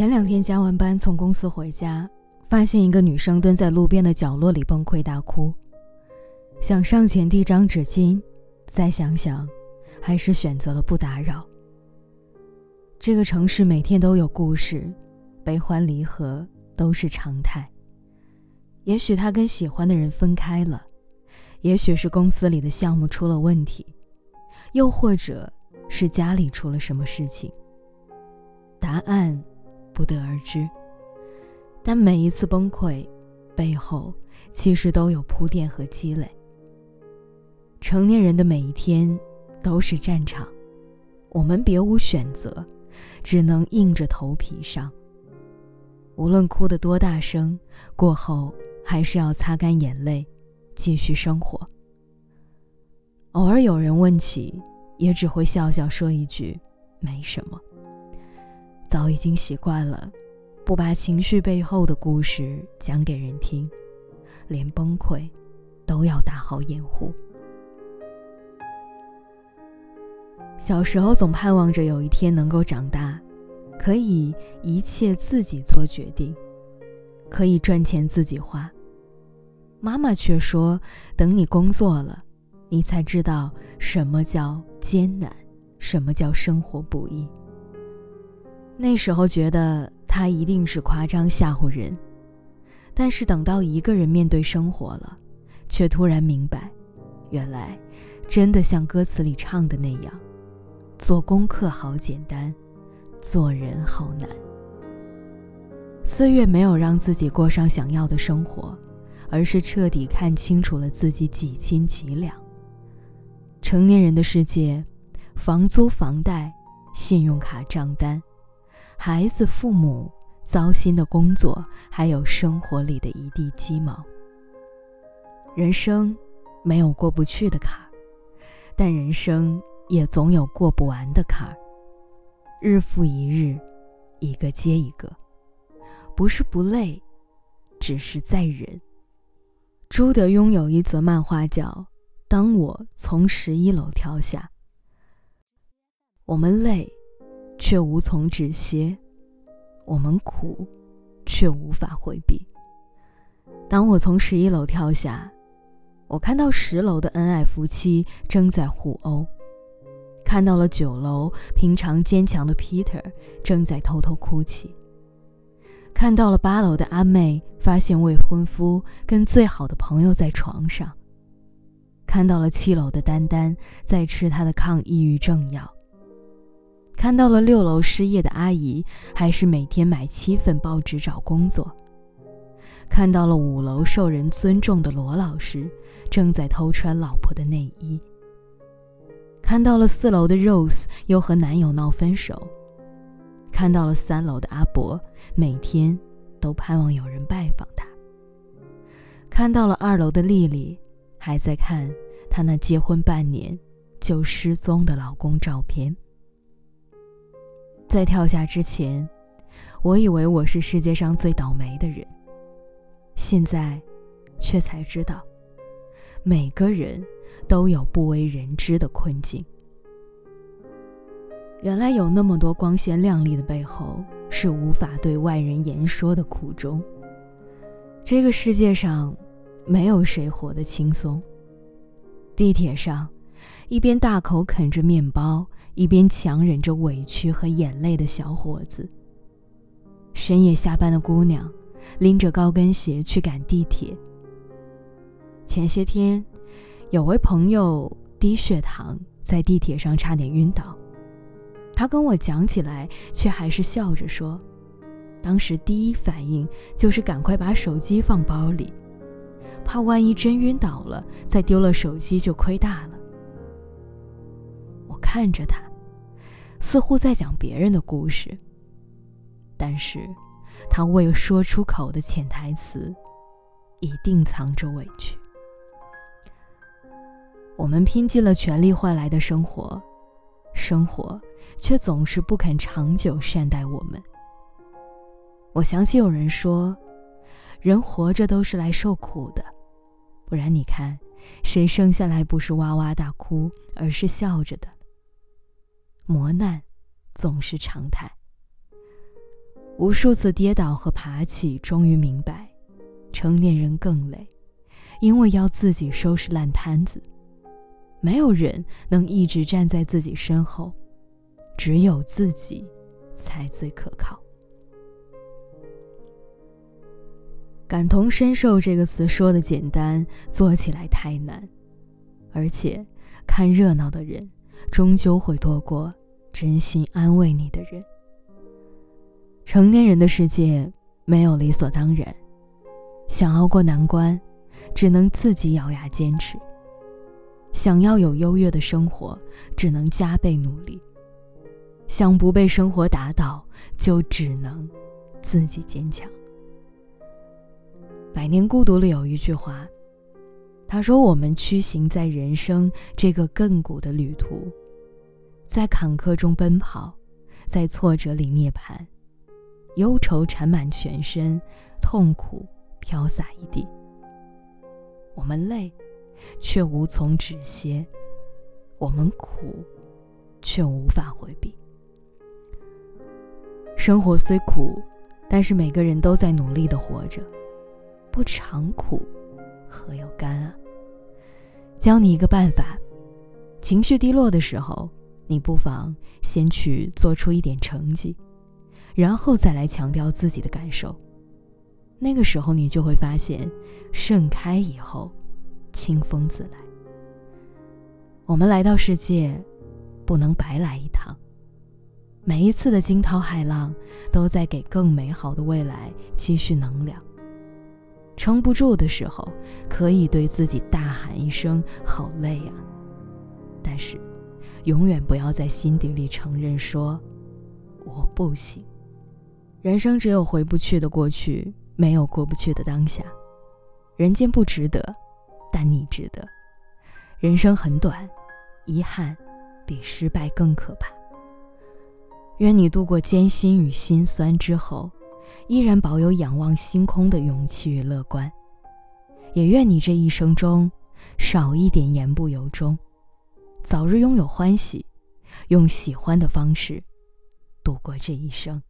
前两天加完班从公司回家，发现一个女生蹲在路边的角落里崩溃大哭，想上前递张纸巾，再想想，还是选择了不打扰。这个城市每天都有故事，悲欢离合都是常态。也许他跟喜欢的人分开了，也许是公司里的项目出了问题，又或者是家里出了什么事情。答案不得而知。但每一次崩溃背后，其实都有铺垫和积累。成年人的每一天都是战场，我们别无选择，只能硬着头皮上。无论哭得多大声，过后。还是要擦干眼泪，继续生活。偶尔有人问起，也只会笑笑说一句：“没什么。”早已经习惯了，不把情绪背后的故事讲给人听，连崩溃都要打好掩护。小时候总盼望着有一天能够长大，可以一切自己做决定，可以赚钱自己花。妈妈却说：“等你工作了，你才知道什么叫艰难，什么叫生活不易。”那时候觉得他一定是夸张吓唬人，但是等到一个人面对生活了，却突然明白，原来真的像歌词里唱的那样，做功课好简单，做人好难。岁月没有让自己过上想要的生活。而是彻底看清楚了自己几斤几两。成年人的世界，房租、房贷、信用卡账单，孩子、父母、糟心的工作，还有生活里的一地鸡毛。人生没有过不去的坎儿，但人生也总有过不完的坎儿。日复一日，一个接一个，不是不累，只是在忍。朱德庸有一则漫画叫《当我从十一楼跳下》。我们累，却无从止歇；我们苦，却无法回避。当我从十一楼跳下，我看到十楼的恩爱夫妻正在互殴，看到了九楼平常坚强的 Peter 正在偷偷哭泣。看到了八楼的阿妹，发现未婚夫跟最好的朋友在床上；看到了七楼的丹丹在吃她的抗抑郁症药；看到了六楼失业的阿姨，还是每天买七份报纸找工作；看到了五楼受人尊重的罗老师，正在偷穿老婆的内衣；看到了四楼的 Rose 又和男友闹分手。看到了三楼的阿伯，每天都盼望有人拜访他。看到了二楼的丽丽，还在看她那结婚半年就失踪的老公照片。在跳下之前，我以为我是世界上最倒霉的人，现在却才知道，每个人都有不为人知的困境。原来有那么多光鲜亮丽的背后，是无法对外人言说的苦衷。这个世界上，没有谁活得轻松。地铁上，一边大口啃着面包，一边强忍着委屈和眼泪的小伙子；深夜下班的姑娘，拎着高跟鞋去赶地铁。前些天，有位朋友低血糖，在地铁上差点晕倒。他跟我讲起来，却还是笑着说：“当时第一反应就是赶快把手机放包里，怕万一真晕倒了，再丢了手机就亏大了。”我看着他，似乎在讲别人的故事，但是，他未说出口的潜台词，一定藏着委屈。我们拼尽了全力换来的生活。生活却总是不肯长久善待我们。我想起有人说，人活着都是来受苦的，不然你看，谁生下来不是哇哇大哭，而是笑着的？磨难总是常态。无数次跌倒和爬起，终于明白，成年人更累，因为要自己收拾烂摊子。没有人能一直站在自己身后，只有自己才最可靠。感同身受这个词说的简单，做起来太难。而且，看热闹的人，终究会多过真心安慰你的人。成年人的世界没有理所当然，想熬过难关，只能自己咬牙坚持。想要有优越的生活，只能加倍努力；想不被生活打倒，就只能自己坚强。《百年孤独》里有一句话，他说：“我们驱行在人生这个亘古的旅途，在坎坷中奔跑，在挫折里涅槃，忧愁缠满全身，痛苦飘洒一地。我们累。”却无从止歇，我们苦，却无法回避。生活虽苦，但是每个人都在努力的活着，不尝苦，何有甘啊？教你一个办法：情绪低落的时候，你不妨先去做出一点成绩，然后再来强调自己的感受。那个时候，你就会发现，盛开以后。清风自来。我们来到世界，不能白来一趟。每一次的惊涛骇浪，都在给更美好的未来积蓄能量。撑不住的时候，可以对自己大喊一声“好累啊”，但是，永远不要在心底里承认说“我不行”。人生只有回不去的过去，没有过不去的当下。人间不值得。但你值得。人生很短，遗憾比失败更可怕。愿你度过艰辛与心酸之后，依然保有仰望星空的勇气与乐观。也愿你这一生中少一点言不由衷，早日拥有欢喜，用喜欢的方式度过这一生。